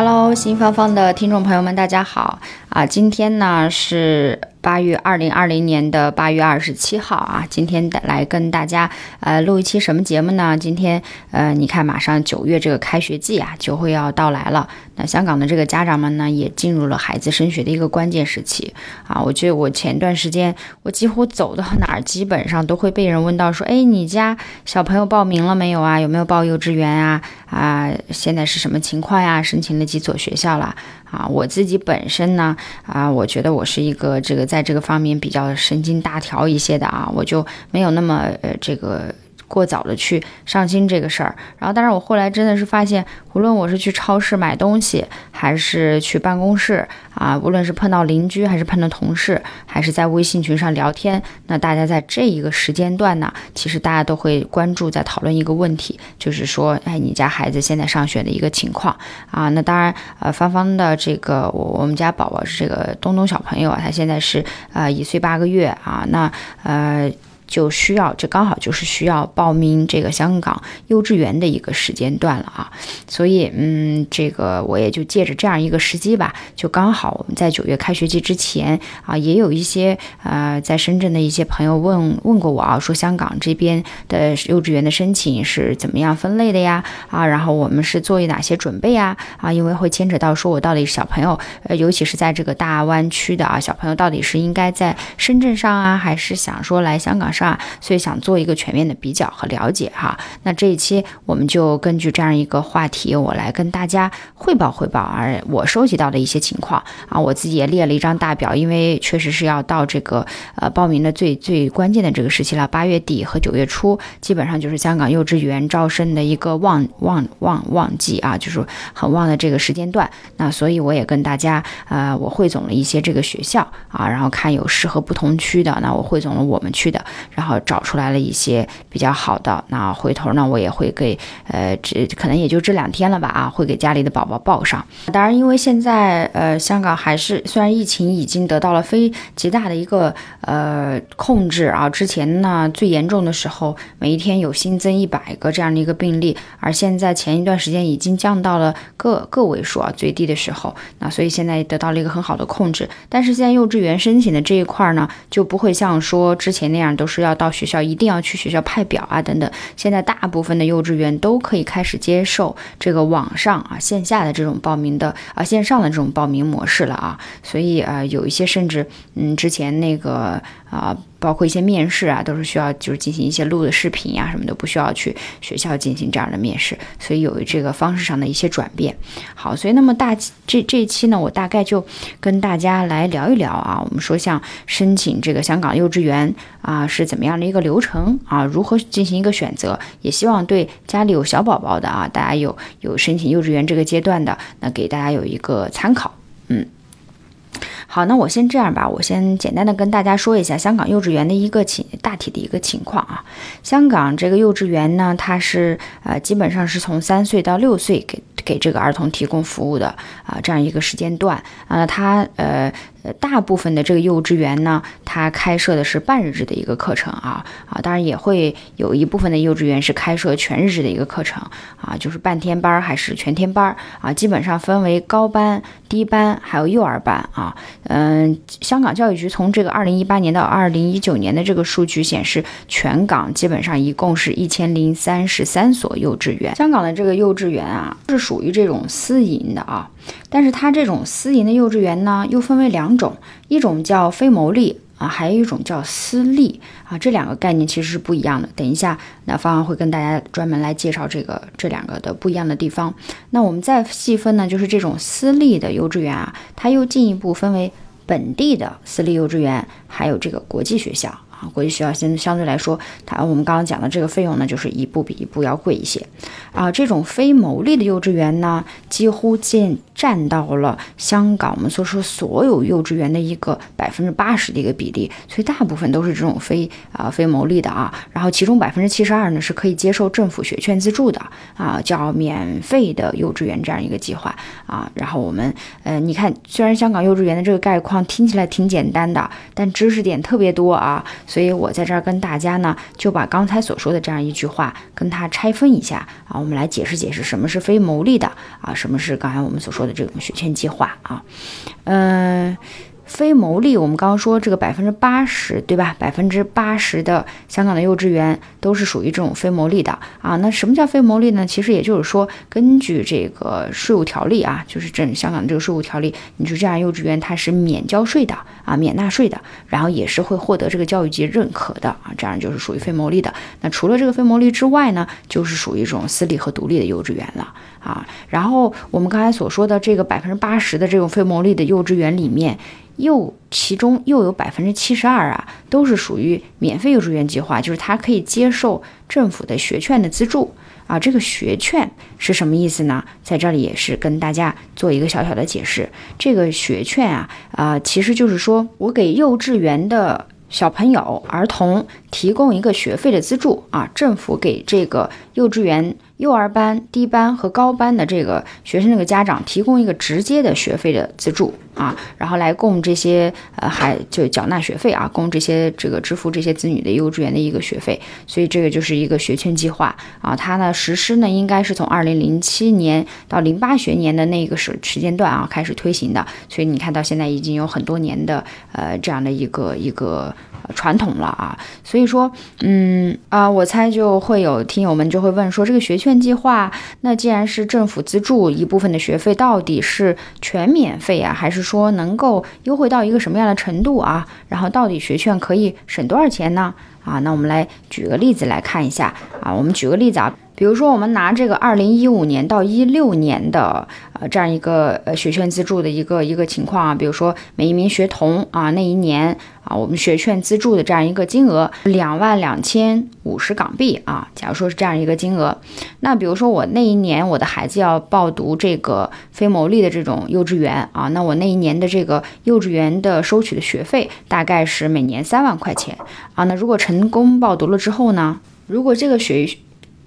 Hello，新芳芳的听众朋友们，大家好啊！今天呢是。八月二零二零年的八月二十七号啊，今天来跟大家呃录一期什么节目呢？今天呃，你看马上九月这个开学季啊就会要到来了。那香港的这个家长们呢，也进入了孩子升学的一个关键时期啊。我觉得我前段时间我几乎走到哪儿，基本上都会被人问到说，哎，你家小朋友报名了没有啊？有没有报幼稚园啊？啊，现在是什么情况呀？申请了几所学校了？啊，我自己本身呢，啊，我觉得我是一个这个在这个方面比较神经大条一些的啊，我就没有那么呃这个。过早的去上心这个事儿，然后，但是我后来真的是发现，无论我是去超市买东西，还是去办公室啊，无论是碰到邻居，还是碰到同事，还是在微信群上聊天，那大家在这一个时间段呢，其实大家都会关注在讨论一个问题，就是说，哎，你家孩子现在上学的一个情况啊。那当然，呃，芳芳的这个我我们家宝宝是这个东东小朋友啊，他现在是呃一岁八个月啊，那呃。就需要，这刚好就是需要报名这个香港幼稚园的一个时间段了啊，所以嗯，这个我也就借着这样一个时机吧，就刚好我们在九月开学季之前啊，也有一些呃在深圳的一些朋友问问过我啊，说香港这边的幼稚园的申请是怎么样分类的呀？啊，然后我们是做哪些准备呀？啊，因为会牵扯到说我到底小朋友，呃，尤其是在这个大湾区的啊，小朋友到底是应该在深圳上啊，还是想说来香港？是吧？所以想做一个全面的比较和了解哈。那这一期我们就根据这样一个话题，我来跟大家汇报汇报而我收集到的一些情况啊。我自己也列了一张大表，因为确实是要到这个呃报名的最最关键的这个时期了，八月底和九月初，基本上就是香港幼稚园招生的一个旺旺旺旺季啊，就是很旺的这个时间段。那所以我也跟大家呃，我汇总了一些这个学校啊，然后看有适合不同区的，那我汇总了我们区的。然后找出来了一些比较好的，那回头呢，我也会给，呃，这可能也就这两天了吧，啊，会给家里的宝宝报上。当然，因为现在，呃，香港还是虽然疫情已经得到了非极大的一个呃控制啊，之前呢最严重的时候，每一天有新增一百个这样的一个病例，而现在前一段时间已经降到了个个位数啊，最低的时候，那所以现在得到了一个很好的控制。但是现在幼稚园申请的这一块呢，就不会像说之前那样都是。要到学校一定要去学校派表啊，等等。现在大部分的幼稚园都可以开始接受这个网上啊线下的这种报名的啊线上的这种报名模式了啊，所以啊有一些甚至嗯之前那个啊。包括一些面试啊，都是需要就是进行一些录的视频呀，什么的，不需要去学校进行这样的面试，所以有这个方式上的一些转变。好，所以那么大这这一期呢，我大概就跟大家来聊一聊啊，我们说像申请这个香港幼稚园啊是怎么样的一个流程啊，如何进行一个选择，也希望对家里有小宝宝的啊，大家有有申请幼稚园这个阶段的，那给大家有一个参考，嗯。好，那我先这样吧，我先简单的跟大家说一下香港幼稚园的一个情大体的一个情况啊。香港这个幼稚园呢，它是呃基本上是从三岁到六岁给给这个儿童提供服务的啊这样一个时间段啊，它呃。大部分的这个幼稚园呢，它开设的是半日制的一个课程啊啊，当然也会有一部分的幼稚园是开设全日制的一个课程啊，就是半天班还是全天班啊，基本上分为高班、低班还有幼儿班啊。嗯，香港教育局从这个二零一八年到二零一九年的这个数据显示，全港基本上一共是一千零三十三所幼稚园。香港的这个幼稚园啊，是属于这种私营的啊。但是它这种私营的幼稚园呢，又分为两种，一种叫非牟利啊，还有一种叫私立啊，这两个概念其实是不一样的。等一下，那方方会跟大家专门来介绍这个这两个的不一样的地方。那我们再细分呢，就是这种私立的幼稚园啊，它又进一步分为本地的私立幼稚园，还有这个国际学校。啊，国际学校相相对来说，它我们刚刚讲的这个费用呢，就是一步比一步要贵一些啊。这种非牟利的幼稚园呢，几乎占占到了香港我们所说所有幼稚园的一个百分之八十的一个比例，所以大部分都是这种非啊非牟利的啊。然后其中百分之七十二呢是可以接受政府学券资助的啊，叫免费的幼稚园这样一个计划啊。然后我们呃，你看，虽然香港幼稚园的这个概况听起来挺简单的，但知识点特别多啊。所以我在这儿跟大家呢，就把刚才所说的这样一句话跟它拆分一下啊，我们来解释解释什么是非牟利的啊，什么是刚才我们所说的这种学签计划啊，嗯。非牟利，我们刚刚说这个百分之八十，对吧？百分之八十的香港的幼稚园都是属于这种非牟利的啊。那什么叫非牟利呢？其实也就是说，根据这个税务条例啊，就是这香港的这个税务条例，你说这样幼稚园它是免交税的啊，免纳税的，然后也是会获得这个教育局认可的啊，这样就是属于非牟利的。那除了这个非牟利之外呢，就是属于这种私立和独立的幼稚园了啊。然后我们刚才所说的这个百分之八十的这种非牟利的幼稚园里面。又其中又有百分之七十二啊，都是属于免费幼稚园计划，就是它可以接受政府的学券的资助啊。这个学券是什么意思呢？在这里也是跟大家做一个小小的解释。这个学券啊，啊，其实就是说我给幼稚园的小朋友、儿童提供一个学费的资助啊，政府给这个幼稚园。幼儿班、低班和高班的这个学生，这个家长提供一个直接的学费的资助啊，然后来供这些呃还就缴纳学费啊，供这些这个支付这些子女的幼稚园的一个学费，所以这个就是一个学券计划啊。它呢实施呢应该是从二零零七年到零八学年的那个时时间段啊开始推行的，所以你看到现在已经有很多年的呃这样的一个一个。传统了啊，所以说，嗯啊，我猜就会有听友们就会问说，这个学券券计划，那既然是政府资助一部分的学费，到底是全免费啊，还是说能够优惠到一个什么样的程度啊？然后到底学券可以省多少钱呢？啊，那我们来举个例子来看一下啊，我们举个例子啊。比如说，我们拿这个二零一五年到一六年的呃这样一个呃学券资助的一个一个情况啊，比如说每一名学童啊那一年啊我们学券资助的这样一个金额两万两千五十港币啊，假如说是这样一个金额，那比如说我那一年我的孩子要报读这个非牟利的这种幼稚园啊，那我那一年的这个幼稚园的收取的学费大概是每年三万块钱啊，那如果成功报读了之后呢，如果这个学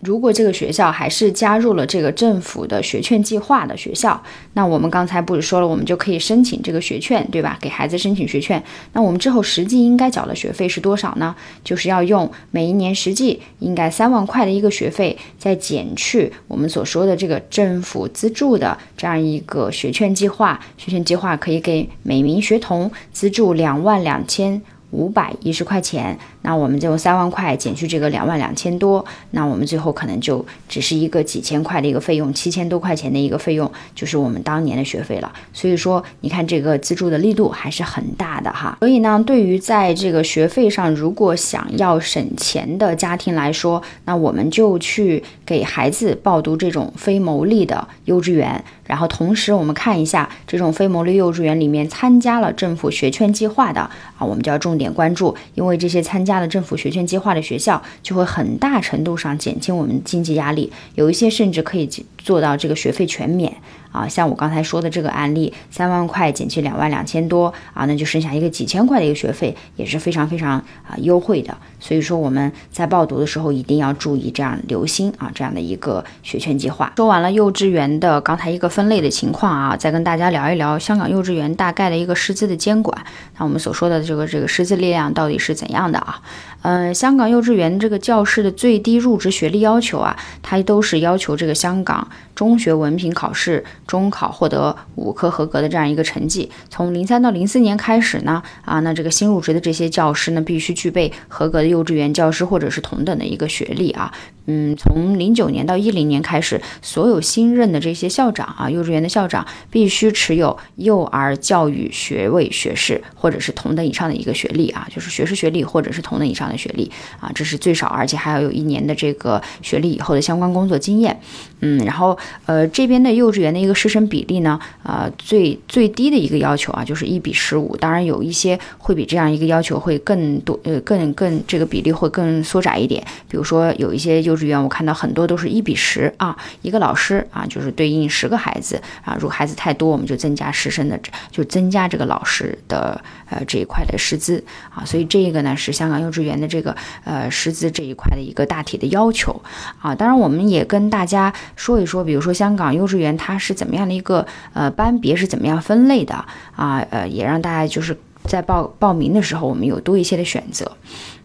如果这个学校还是加入了这个政府的学券计划的学校，那我们刚才不是说了，我们就可以申请这个学券，对吧？给孩子申请学券。那我们之后实际应该缴的学费是多少呢？就是要用每一年实际应该三万块的一个学费，再减去我们所说的这个政府资助的这样一个学券计划。学券计划可以给每名学童资助两万两千五百一十块钱。那我们就用三万块减去这个两万两千多，那我们最后可能就只是一个几千块的一个费用，七千多块钱的一个费用，就是我们当年的学费了。所以说，你看这个资助的力度还是很大的哈。所以呢，对于在这个学费上如果想要省钱的家庭来说，那我们就去给孩子报读这种非牟利的幼稚园，然后同时我们看一下这种非牟利幼稚园里面参加了政府学券计划的啊，我们就要重点关注，因为这些参加。加了政府学券计划的学校，就会很大程度上减轻我们经济压力，有一些甚至可以做到这个学费全免。啊，像我刚才说的这个案例，三万块减去两万两千多啊，那就剩下一个几千块的一个学费，也是非常非常啊优惠的。所以说我们在报读的时候一定要注意这样留心啊这样的一个学券计划。说完了幼稚园的刚才一个分类的情况啊，再跟大家聊一聊香港幼稚园大概的一个师资的监管。那我们所说的这个这个师资力量到底是怎样的啊？嗯，香港幼稚园这个教师的最低入职学历要求啊，它都是要求这个香港中学文凭考试中考获得五科合格的这样一个成绩。从零三到零四年开始呢，啊，那这个新入职的这些教师呢，必须具备合格的幼稚园教师或者是同等的一个学历啊。嗯，从零九年到一零年开始，所有新任的这些校长啊，幼稚园的校长必须持有幼儿教育学位学士或者是同等以上的一个学历啊，就是学士学历或者是同等以上。的学历啊，这是最少，而且还要有一年的这个学历以后的相关工作经验。嗯，然后呃这边的幼稚园的一个师生比例呢，呃最最低的一个要求啊就是一比十五，当然有一些会比这样一个要求会更多，呃更更这个比例会更缩窄一点。比如说有一些幼稚园我看到很多都是一比十啊，一个老师啊就是对应十个孩子啊，如果孩子太多，我们就增加师生的，就增加这个老师的呃这一块的师资啊，所以这个呢是香港幼稚园的这个呃师资这一块的一个大体的要求啊，当然我们也跟大家。说一说，比如说香港幼稚园它是怎么样的一个呃班别是怎么样分类的啊？呃，也让大家就是在报报名的时候，我们有多一些的选择。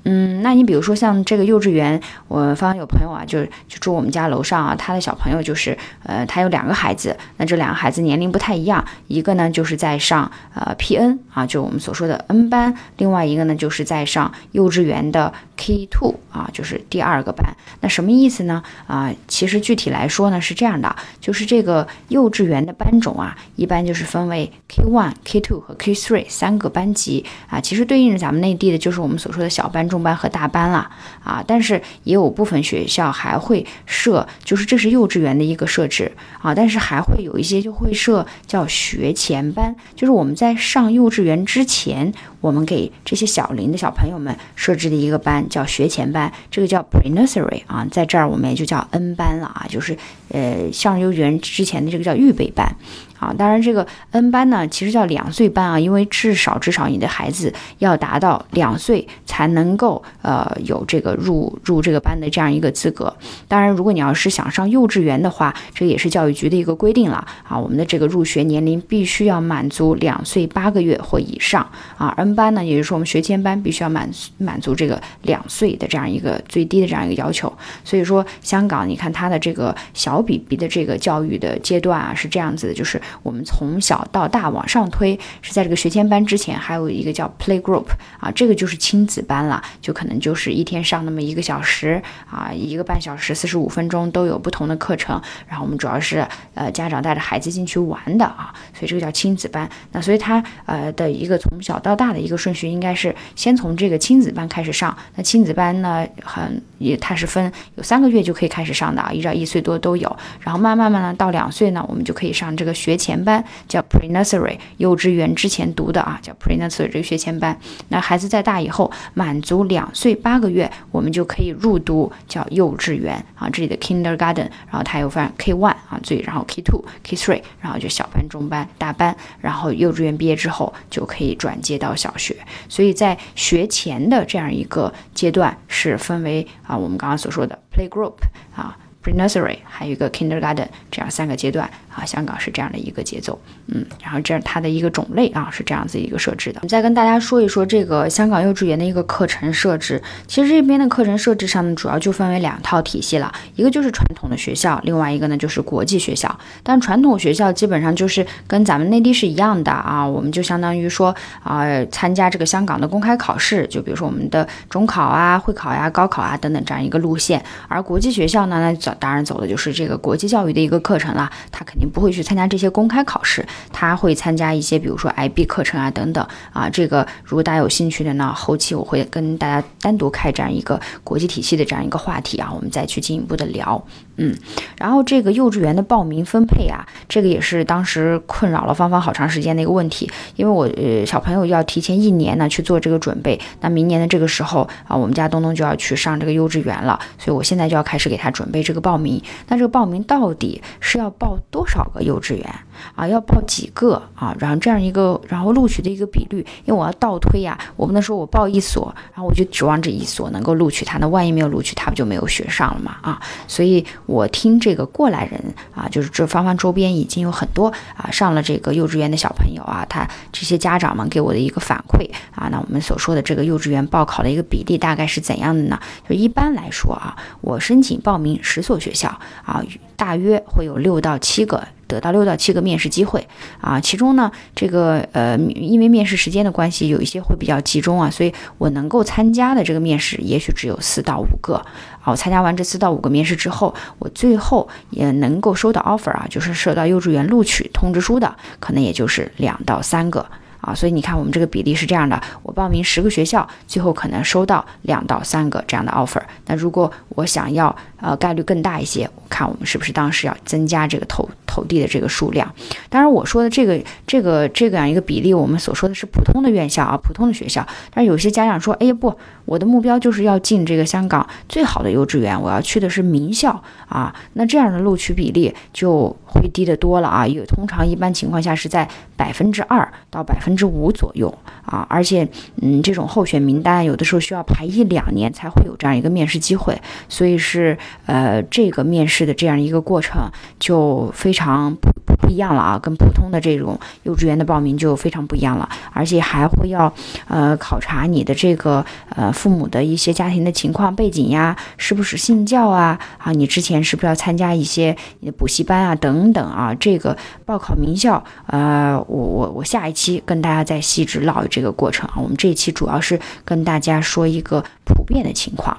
嗯，那你比如说像这个幼稚园，我方有朋友啊，就就住我们家楼上啊，他的小朋友就是，呃，他有两个孩子，那这两个孩子年龄不太一样，一个呢就是在上呃 PN 啊，就我们所说的 N 班，另外一个呢就是在上幼稚园的 K two 啊，就是第二个班。那什么意思呢？啊，其实具体来说呢是这样的，就是这个幼稚园的班种啊，一般就是分为 K one、K two 和 K three 三个班级啊，其实对应着咱们内地的就是我们所说的小班中。班和大班了啊，但是也有部分学校还会设，就是这是幼稚园的一个设置啊，但是还会有一些就会设叫学前班，就是我们在上幼稚园之前，我们给这些小龄的小朋友们设置的一个班叫学前班，这个叫 pre nursery 啊，在这儿我们也就叫 N 班了啊，就是呃上幼儿园之前的这个叫预备班。啊，当然这个 N 班呢，其实叫两岁班啊，因为至少至少你的孩子要达到两岁才能够呃有这个入入这个班的这样一个资格。当然，如果你要是想上幼稚园的话，这也是教育局的一个规定了啊，我们的这个入学年龄必须要满足两岁八个月或以上啊。N 班呢，也就是说我们学前班必须要满满足这个两岁的这样一个最低的这样一个要求。所以说，香港你看它的这个小 BB 的这个教育的阶段啊，是这样子的，就是。我们从小到大往上推，是在这个学前班之前，还有一个叫 play group 啊，这个就是亲子班了，就可能就是一天上那么一个小时啊，一个半小时，四十五分钟都有不同的课程。然后我们主要是呃家长带着孩子进去玩的啊，所以这个叫亲子班。那所以它呃的一个从小到大的一个顺序，应该是先从这个亲子班开始上。那亲子班呢，很也它是分有三个月就可以开始上的啊，一到一岁多都有。然后慢慢慢呢到两岁呢，我们就可以上这个学。前班叫 pre nursery，幼稚园之前读的啊，叫 pre nursery 这个学前班。那孩子再大以后，满足两岁八个月，我们就可以入读叫幼稚园啊，这里的 kindergarten。然后它又分 K one 啊，最然后 K two、K three，然后就小班、中班、大班。然后幼稚园毕业之后就可以转接到小学。所以在学前的这样一个阶段是分为啊，我们刚刚所说的 play group 啊。Pre-nursery 还有一个 kindergarten，这样三个阶段啊，香港是这样的一个节奏，嗯，然后这它的一个种类啊是这样子一个设置的。再跟大家说一说这个香港幼稚园的一个课程设置，其实这边的课程设置上呢，主要就分为两套体系了，一个就是传统的学校，另外一个呢就是国际学校。但传统学校基本上就是跟咱们内地是一样的啊，我们就相当于说啊参加这个香港的公开考试，就比如说我们的中考啊、会考呀、高考啊等等这样一个路线，而国际学校呢，那走。当然走的就是这个国际教育的一个课程了，它肯定不会去参加这些公开考试，他会参加一些比如说 IB 课程啊等等啊。这个如果大家有兴趣的呢，后期我会跟大家单独开展一个国际体系的这样一个话题啊，我们再去进一步的聊。嗯，然后这个幼稚园的报名分配啊，这个也是当时困扰了芳芳好长时间的一个问题，因为我呃小朋友要提前一年呢去做这个准备，那明年的这个时候啊，我们家东东就要去上这个幼稚园了，所以我现在就要开始给他准备这个报名。那这个报名到底是要报多少个幼稚园啊？要报几个啊？然后这样一个，然后录取的一个比率，因为我要倒推呀，我不能说我报一所，然后我就指望这一所能够录取他，那万一没有录取，他不就没有学上了嘛？啊，所以我听这个过来人啊，就是这芳芳周边已经有很多啊上了这个幼稚园的小朋友啊，他这些家长们给我的一个反馈啊，那我们所说的这个幼稚园报考的一个比例大概是怎样的呢？就一般来说啊，我申请报名十所学校。啊，大约会有六到七个得到六到七个面试机会啊，其中呢，这个呃，因为面试时间的关系，有一些会比较集中啊，所以我能够参加的这个面试也许只有四到五个啊。我参加完这四到五个面试之后，我最后也能够收到 offer 啊，就是收到幼稚园录取通知书的，可能也就是两到三个。啊，所以你看我们这个比例是这样的，我报名十个学校，最后可能收到两到三个这样的 offer。那如果我想要呃概率更大一些，我看我们是不是当时要增加这个投投递的这个数量？当然我说的这个这个这个样一个比例，我们所说的是普通的院校啊，普通的学校。但是有些家长说，哎呀不，我的目标就是要进这个香港最好的幼稚园，我要去的是名校啊，那这样的录取比例就会低得多了啊，有通常一般情况下是在百分之二到百分之五左右啊，而且嗯，这种候选名单有的时候需要排一两年才会有这样一个面试机会，所以是呃这个面试的这样一个过程就非常不不一样了啊，跟普通的这种幼稚园的报名就非常不一样了，而且还会要呃考察你的这个呃父母的一些家庭的情况背景呀，是不是信教啊啊，你之前是不是要参加一些你的补习班啊等等啊，这个报考名校呃我我我下一期跟大家再细致唠这个过程啊，我们这一期主要是跟大家说一个普遍的情况。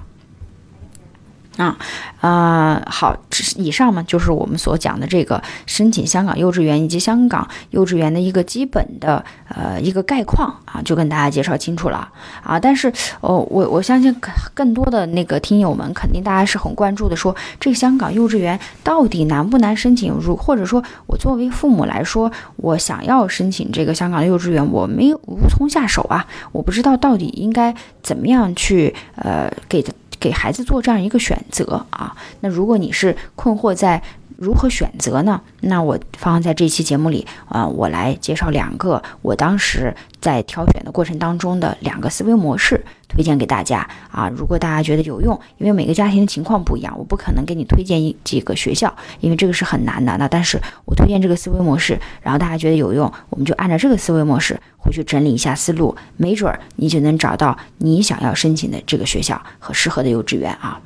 啊，啊，好，以上嘛就是我们所讲的这个申请香港幼稚园以及香港幼稚园的一个基本的呃一个概况啊，就跟大家介绍清楚了啊。但是哦，我我相信更多的那个听友们肯定大家是很关注的，说这香港幼稚园到底难不难申请？如或者说我作为父母来说，我想要申请这个香港幼稚园，我没有无从下手啊，我不知道到底应该怎么样去呃给。给孩子做这样一个选择啊，那如果你是困惑在如何选择呢？那我方在这期节目里啊，我来介绍两个我当时在挑选的过程当中的两个思维模式。推荐给大家啊！如果大家觉得有用，因为每个家庭的情况不一样，我不可能给你推荐一几个学校，因为这个是很难的。那但是我推荐这个思维模式，然后大家觉得有用，我们就按照这个思维模式回去整理一下思路，没准儿你就能找到你想要申请的这个学校和适合的幼稚园啊！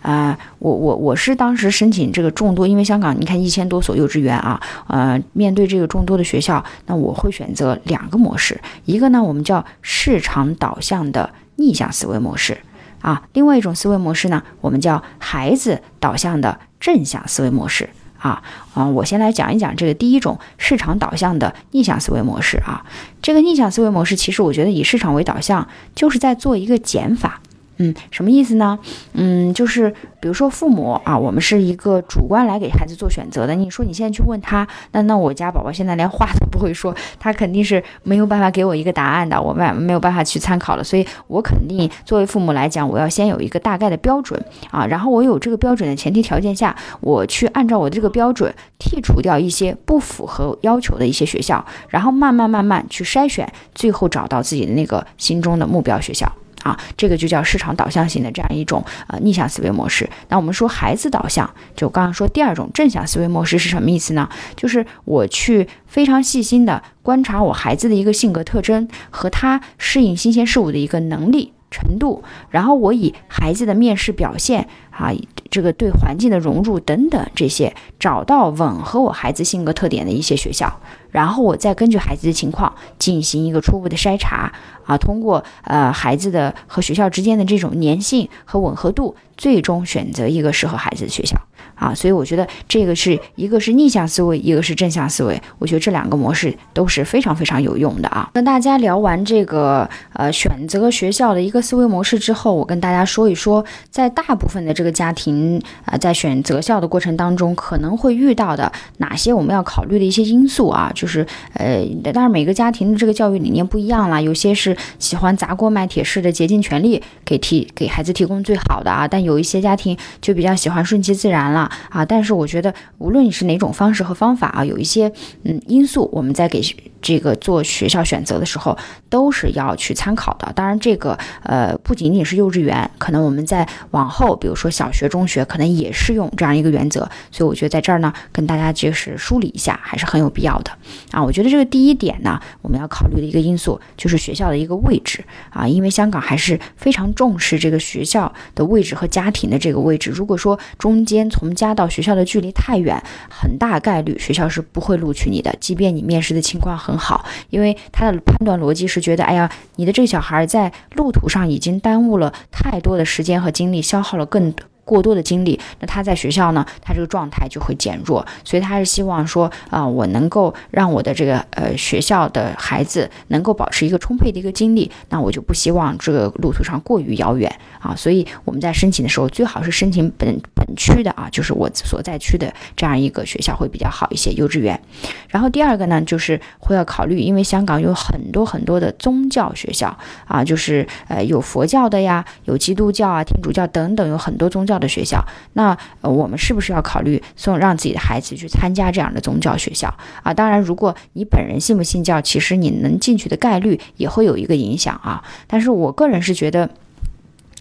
啊，我我我是当时申请这个众多，因为香港你看一千多所幼稚园啊，呃，面对这个众多的学校，那我会选择两个模式，一个呢我们叫市场导向的。逆向思维模式啊，另外一种思维模式呢，我们叫孩子导向的正向思维模式啊啊，我先来讲一讲这个第一种市场导向的逆向思维模式啊，这个逆向思维模式其实我觉得以市场为导向，就是在做一个减法。嗯，什么意思呢？嗯，就是比如说父母啊，我们是一个主观来给孩子做选择的。你说你现在去问他，那那我家宝宝现在连话都不会说，他肯定是没有办法给我一个答案的，我没没有办法去参考了。所以我肯定作为父母来讲，我要先有一个大概的标准啊，然后我有这个标准的前提条件下，我去按照我的这个标准剔除掉一些不符合要求的一些学校，然后慢慢慢慢去筛选，最后找到自己的那个心中的目标学校。啊，这个就叫市场导向型的这样一种呃逆向思维模式。那我们说孩子导向，就刚刚说第二种正向思维模式是什么意思呢？就是我去非常细心的观察我孩子的一个性格特征和他适应新鲜事物的一个能力程度，然后我以孩子的面试表现啊，这个对环境的融入等等这些，找到吻合我孩子性格特点的一些学校。然后我再根据孩子的情况进行一个初步的筛查啊，通过呃孩子的和学校之间的这种粘性和吻合度，最终选择一个适合孩子的学校啊。所以我觉得这个是一个是逆向思维，一个是正向思维。我觉得这两个模式都是非常非常有用的啊。跟大家聊完这个呃选择学校的一个思维模式之后，我跟大家说一说，在大部分的这个家庭啊，在选择校的过程当中，可能会遇到的哪些我们要考虑的一些因素啊。就是呃，当然每个家庭的这个教育理念不一样啦，有些是喜欢砸锅卖铁式的竭尽全力给提给孩子提供最好的啊，但有一些家庭就比较喜欢顺其自然了啊。但是我觉得无论你是哪种方式和方法啊，有一些嗯因素我们在给这个做学校选择的时候都是要去参考的。当然这个呃不仅仅是幼稚园，可能我们在往后比如说小学、中学可能也适用这样一个原则。所以我觉得在这儿呢跟大家就是梳理一下还是很有必要的。啊，我觉得这个第一点呢，我们要考虑的一个因素就是学校的一个位置啊，因为香港还是非常重视这个学校的位置和家庭的这个位置。如果说中间从家到学校的距离太远，很大概率学校是不会录取你的，即便你面试的情况很好，因为他的判断逻辑是觉得，哎呀，你的这个小孩在路途上已经耽误了太多的时间和精力，消耗了更。过多的精力，那他在学校呢，他这个状态就会减弱，所以他是希望说啊，我能够让我的这个呃学校的孩子能够保持一个充沛的一个精力，那我就不希望这个路途上过于遥远啊，所以我们在申请的时候最好是申请本本区的啊，就是我所在区的这样一个学校会比较好一些，幼稚园。然后第二个呢，就是会要考虑，因为香港有很多很多的宗教学校啊，就是呃有佛教的呀，有基督教啊、天主教等等，有很多宗教的学校。那我们是不是要考虑送让自己的孩子去参加这样的宗教学校啊？当然，如果你本人信不信教，其实你能进去的概率也会有一个影响啊。但是我个人是觉得，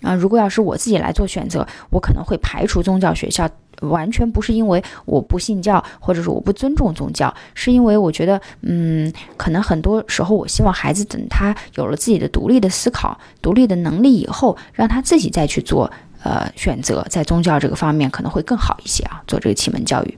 啊，如果要是我自己来做选择，我可能会排除宗教学校。完全不是因为我不信教，或者说我不尊重宗教，是因为我觉得，嗯，可能很多时候我希望孩子等他有了自己的独立的思考、独立的能力以后，让他自己再去做呃选择，在宗教这个方面可能会更好一些啊，做这个启蒙教育。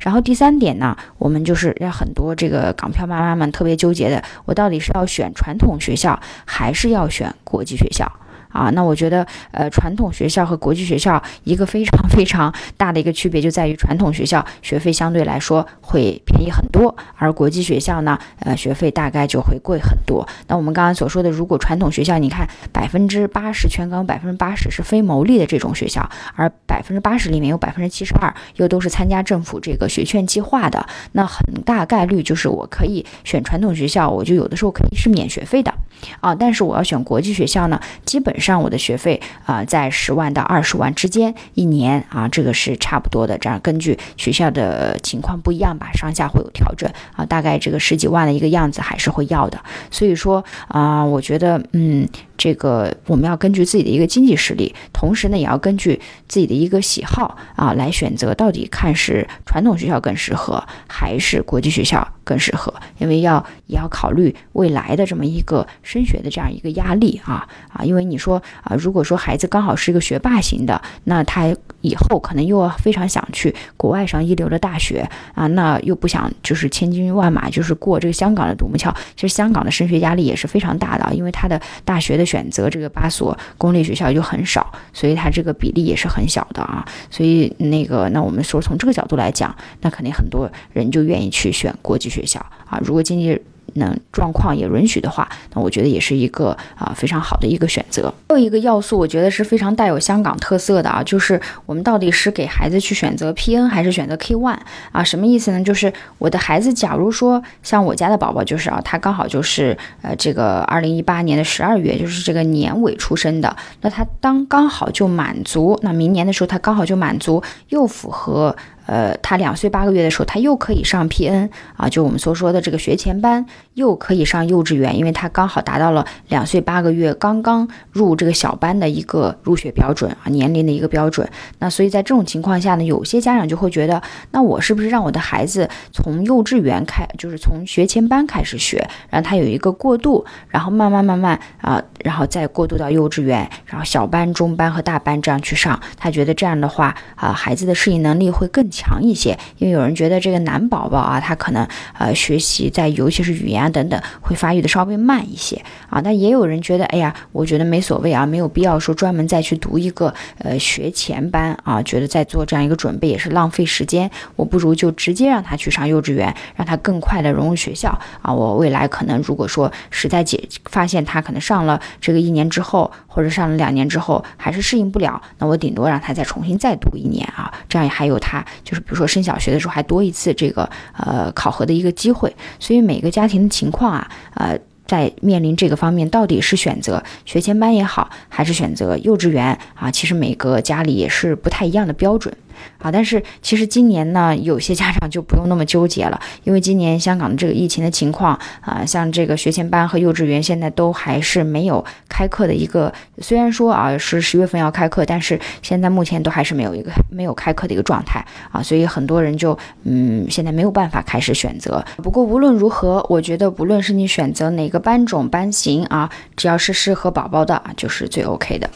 然后第三点呢，我们就是让很多这个港漂妈妈们特别纠结的，我到底是要选传统学校，还是要选国际学校？啊，那我觉得，呃，传统学校和国际学校一个非常 非常大的一个区别就在于，传统学校学费相对来说会便宜很多，而国际学校呢，呃，学费大概就会贵很多。那我们刚刚所说的，如果传统学校，你看百分之八十全港百分之八十是非牟利的这种学校，而百分之八十里面有百分之七十二又都是参加政府这个学券计划的，那很大概率就是我可以选传统学校，我就有的时候可以是免学费的啊。但是我要选国际学校呢，基本上我的学费啊，在十万到二十万之间一年啊，这个是差不多的。这样根据学校的情况不一样吧，上下会有调整啊。大概这个十几万的一个样子还是会要的。所以说啊，我觉得嗯。这个我们要根据自己的一个经济实力，同时呢，也要根据自己的一个喜好啊，来选择到底看是传统学校更适合，还是国际学校更适合。因为要也要考虑未来的这么一个升学的这样一个压力啊啊，因为你说啊，如果说孩子刚好是一个学霸型的，那他以后可能又要非常想去国外上一流的大学啊，那又不想就是千军万马就是过这个香港的独木桥。其实香港的升学压力也是非常大的，因为他的大学的。选择这个八所公立学校就很少，所以它这个比例也是很小的啊。所以那个，那我们说从这个角度来讲，那肯定很多人就愿意去选国际学校啊。如果经济能状况也允许的话，那我觉得也是一个啊非常好的一个选择。还有一个要素，我觉得是非常带有香港特色的啊，就是我们到底是给孩子去选择 PN 还是选择 K One 啊？什么意思呢？就是我的孩子，假如说像我家的宝宝，就是啊，他刚好就是呃这个二零一八年的十二月，就是这个年尾出生的，那他当刚好就满足，那明年的时候他刚好就满足，又符合。呃，他两岁八个月的时候，他又可以上 PN 啊，就我们所说的这个学前班，又可以上幼稚园，因为他刚好达到了两岁八个月刚刚入这个小班的一个入学标准啊，年龄的一个标准。那所以在这种情况下呢，有些家长就会觉得，那我是不是让我的孩子从幼稚园开，就是从学前班开始学，让他有一个过渡，然后慢慢慢慢啊，然后再过渡到幼稚园，然后小班、中班和大班这样去上。他觉得这样的话啊，孩子的适应能力会更。强强一些，因为有人觉得这个男宝宝啊，他可能呃学习在尤其是语言啊等等会发育的稍微慢一些啊。但也有人觉得，哎呀，我觉得没所谓啊，没有必要说专门再去读一个呃学前班啊，觉得在做这样一个准备也是浪费时间。我不如就直接让他去上幼稚园，让他更快的融入学校啊。我未来可能如果说实在解发现他可能上了这个一年之后，或者上了两年之后还是适应不了，那我顶多让他再重新再读一年啊，这样还有他。就是比如说升小学的时候还多一次这个呃考核的一个机会，所以每个家庭的情况啊，呃，在面临这个方面到底是选择学前班也好，还是选择幼稚园啊，其实每个家里也是不太一样的标准。啊，但是其实今年呢，有些家长就不用那么纠结了，因为今年香港的这个疫情的情况啊，像这个学前班和幼稚园现在都还是没有开课的一个，虽然说啊是十月份要开课，但是现在目前都还是没有一个没有开课的一个状态啊，所以很多人就嗯现在没有办法开始选择。不过无论如何，我觉得不论是你选择哪个班种班型啊，只要是适合宝宝的，就是最 OK 的。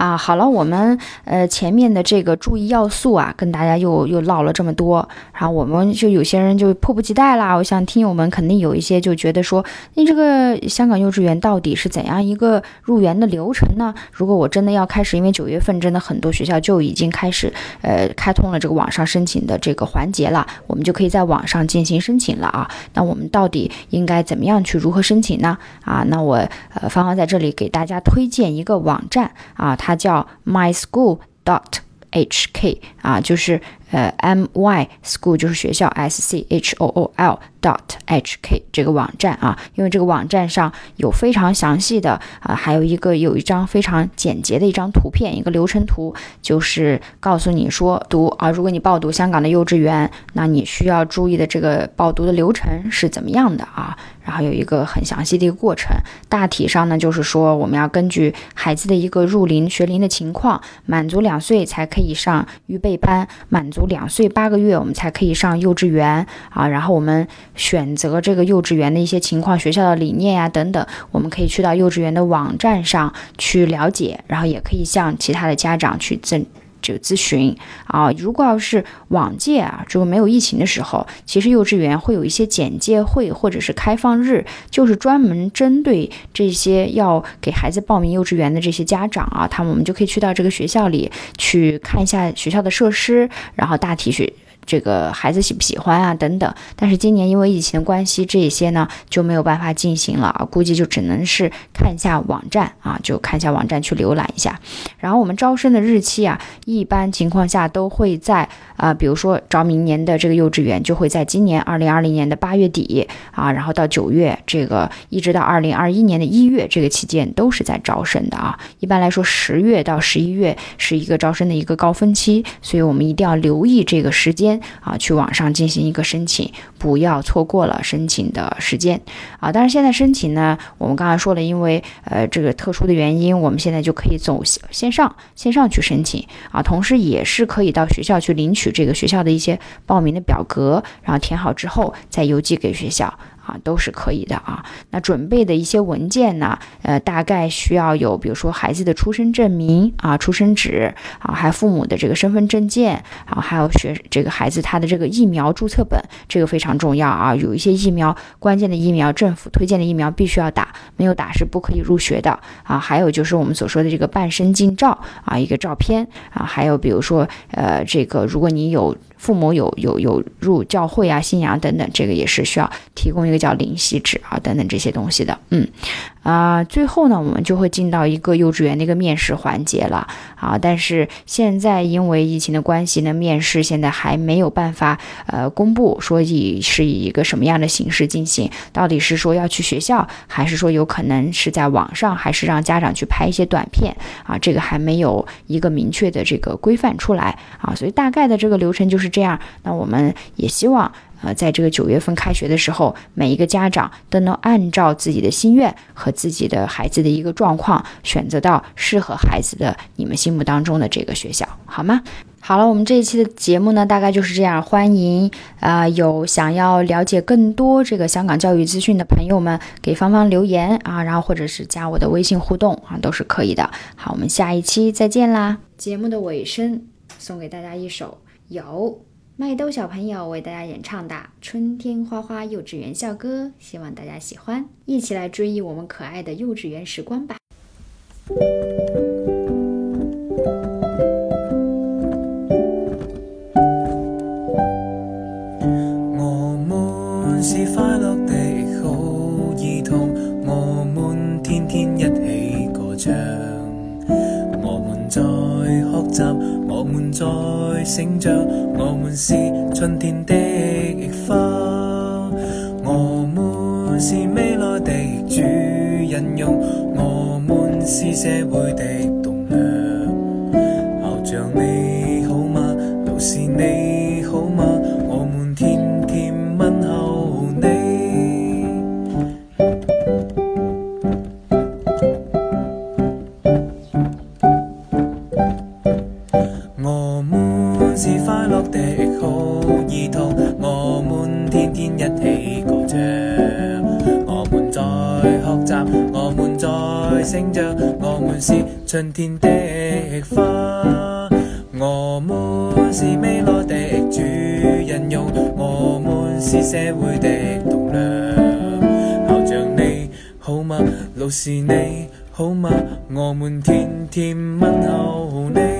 啊，好了，我们呃前面的这个注意要素啊，跟大家又又唠了这么多，然后我们就有些人就迫不及待啦。我想听友们肯定有一些就觉得说，那这个香港幼稚园到底是怎样一个入园的流程呢？如果我真的要开始，因为九月份真的很多学校就已经开始呃开通了这个网上申请的这个环节了，我们就可以在网上进行申请了啊。那我们到底应该怎么样去如何申请呢？啊，那我呃芳芳在这里给大家推荐一个网站啊，它。它叫 My School dot H K 啊，就是呃 M Y School 就是学校 S C H O O L dot H K 这个网站啊，因为这个网站上有非常详细的啊，还有一个有一张非常简洁的一张图片，一个流程图，就是告诉你说读啊，如果你报读香港的幼稚园，那你需要注意的这个报读的流程是怎么样的啊？然后有一个很详细的一个过程，大体上呢就是说，我们要根据孩子的一个入龄学龄的情况，满足两岁才可以上预备班，满足两岁八个月我们才可以上幼稚园啊。然后我们选择这个幼稚园的一些情况、学校的理念呀等等，我们可以去到幼稚园的网站上去了解，然后也可以向其他的家长去赠。这个咨询啊，如果要是往届啊，这个没有疫情的时候，其实幼稚园会有一些简介会或者是开放日，就是专门针对这些要给孩子报名幼稚园的这些家长啊，他们我们就可以去到这个学校里去看一下学校的设施，然后大体学。这个孩子喜不喜欢啊？等等，但是今年因为疫情的关系，这些呢就没有办法进行了，估计就只能是看一下网站啊，就看一下网站去浏览一下。然后我们招生的日期啊，一般情况下都会在啊，比如说招明年的这个幼稚园，就会在今年二零二零年的八月底啊，然后到九月，这个一直到二零二一年的一月这个期间都是在招生的啊。一般来说，十月到十一月是一个招生的一个高峰期，所以我们一定要留意这个时间。啊，去网上进行一个申请，不要错过了申请的时间啊！但是，现在申请呢，我们刚才说了，因为呃这个特殊的原因，我们现在就可以走线上线上去申请啊，同时也是可以到学校去领取这个学校的一些报名的表格，然后填好之后再邮寄给学校。啊，都是可以的啊。那准备的一些文件呢，呃，大概需要有，比如说孩子的出生证明啊、出生纸啊，还有父母的这个身份证件啊，还有学这个孩子他的这个疫苗注册本，这个非常重要啊。有一些疫苗关键的疫苗，政府推荐的疫苗必须要打，没有打是不可以入学的啊。还有就是我们所说的这个半身镜照啊，一个照片啊，还有比如说呃，这个如果你有。父母有有有入教会啊、信仰等等，这个也是需要提供一个叫灵犀纸啊等等这些东西的。嗯，啊，最后呢，我们就会进到一个幼稚园的一个面试环节了啊。但是现在因为疫情的关系呢，面试现在还没有办法呃公布，说以是以一个什么样的形式进行，到底是说要去学校，还是说有可能是在网上，还是让家长去拍一些短片啊？这个还没有一个明确的这个规范出来啊。所以大概的这个流程就是。这样，那我们也希望，呃，在这个九月份开学的时候，每一个家长都能按照自己的心愿和自己的孩子的一个状况，选择到适合孩子的你们心目当中的这个学校，好吗？好了，我们这一期的节目呢，大概就是这样。欢迎啊，有想要了解更多这个香港教育资讯的朋友们，给芳芳留言啊，然后或者是加我的微信互动啊，都是可以的。好，我们下一期再见啦！节目的尾声，送给大家一首。有麦兜小朋友为大家演唱的《春天花花幼稚园校歌》，希望大家喜欢，一起来追忆我们可爱的幼稚园时光吧。我们是快乐的好儿童，我们天天一起歌唱，我们在学习。我们在成长，春天的天的花。我们是未来的主人翁，我们是社会的栋梁。校长你好吗？老师你好吗？我们天天问候你。